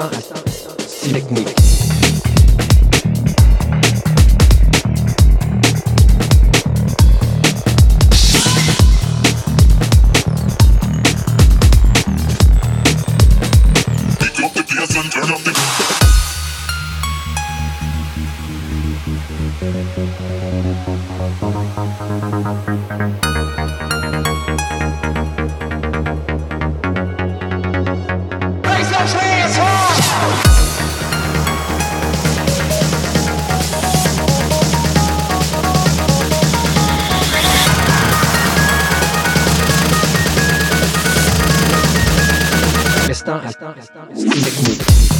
Up the Thank instinct technique.